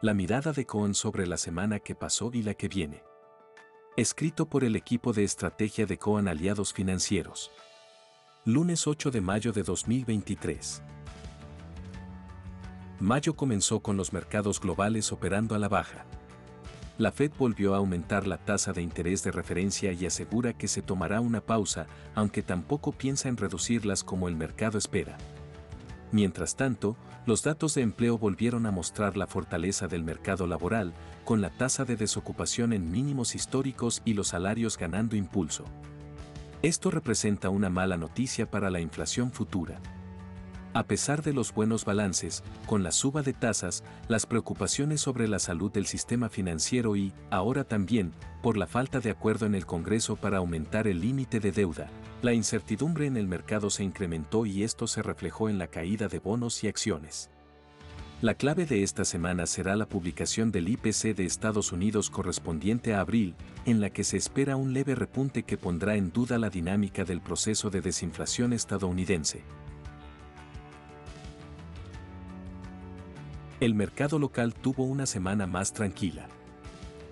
La mirada de Cohen sobre la semana que pasó y la que viene. Escrito por el equipo de estrategia de Cohen Aliados Financieros. Lunes 8 de mayo de 2023. Mayo comenzó con los mercados globales operando a la baja. La Fed volvió a aumentar la tasa de interés de referencia y asegura que se tomará una pausa, aunque tampoco piensa en reducirlas como el mercado espera. Mientras tanto, los datos de empleo volvieron a mostrar la fortaleza del mercado laboral, con la tasa de desocupación en mínimos históricos y los salarios ganando impulso. Esto representa una mala noticia para la inflación futura. A pesar de los buenos balances, con la suba de tasas, las preocupaciones sobre la salud del sistema financiero y, ahora también, por la falta de acuerdo en el Congreso para aumentar el límite de deuda, la incertidumbre en el mercado se incrementó y esto se reflejó en la caída de bonos y acciones. La clave de esta semana será la publicación del IPC de Estados Unidos correspondiente a abril, en la que se espera un leve repunte que pondrá en duda la dinámica del proceso de desinflación estadounidense. El mercado local tuvo una semana más tranquila.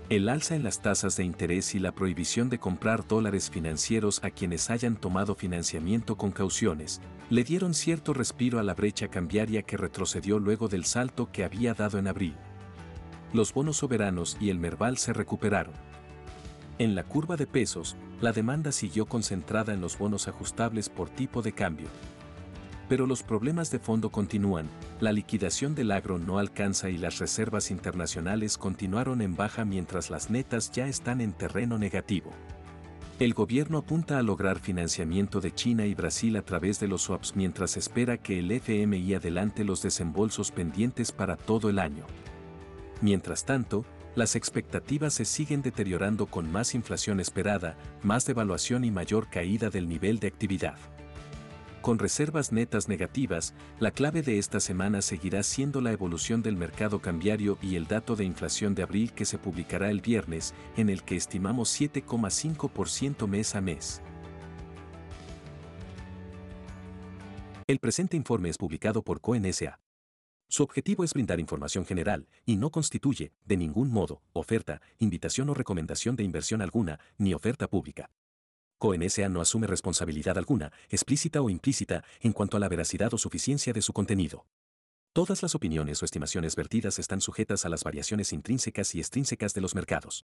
El alza en las tasas de interés y la prohibición de comprar dólares financieros a quienes hayan tomado financiamiento con cauciones, le dieron cierto respiro a la brecha cambiaria que retrocedió luego del salto que había dado en abril. Los bonos soberanos y el Merval se recuperaron. En la curva de pesos, la demanda siguió concentrada en los bonos ajustables por tipo de cambio, pero los problemas de fondo continúan, la liquidación del agro no alcanza y las reservas internacionales continuaron en baja mientras las netas ya están en terreno negativo. El gobierno apunta a lograr financiamiento de China y Brasil a través de los swaps mientras espera que el FMI adelante los desembolsos pendientes para todo el año. Mientras tanto, las expectativas se siguen deteriorando con más inflación esperada, más devaluación y mayor caída del nivel de actividad. Con reservas netas negativas, la clave de esta semana seguirá siendo la evolución del mercado cambiario y el dato de inflación de abril que se publicará el viernes, en el que estimamos 7,5% mes a mes. El presente informe es publicado por CONSA. Su objetivo es brindar información general y no constituye, de ningún modo, oferta, invitación o recomendación de inversión alguna, ni oferta pública. CONSA no asume responsabilidad alguna, explícita o implícita, en cuanto a la veracidad o suficiencia de su contenido. Todas las opiniones o estimaciones vertidas están sujetas a las variaciones intrínsecas y extrínsecas de los mercados.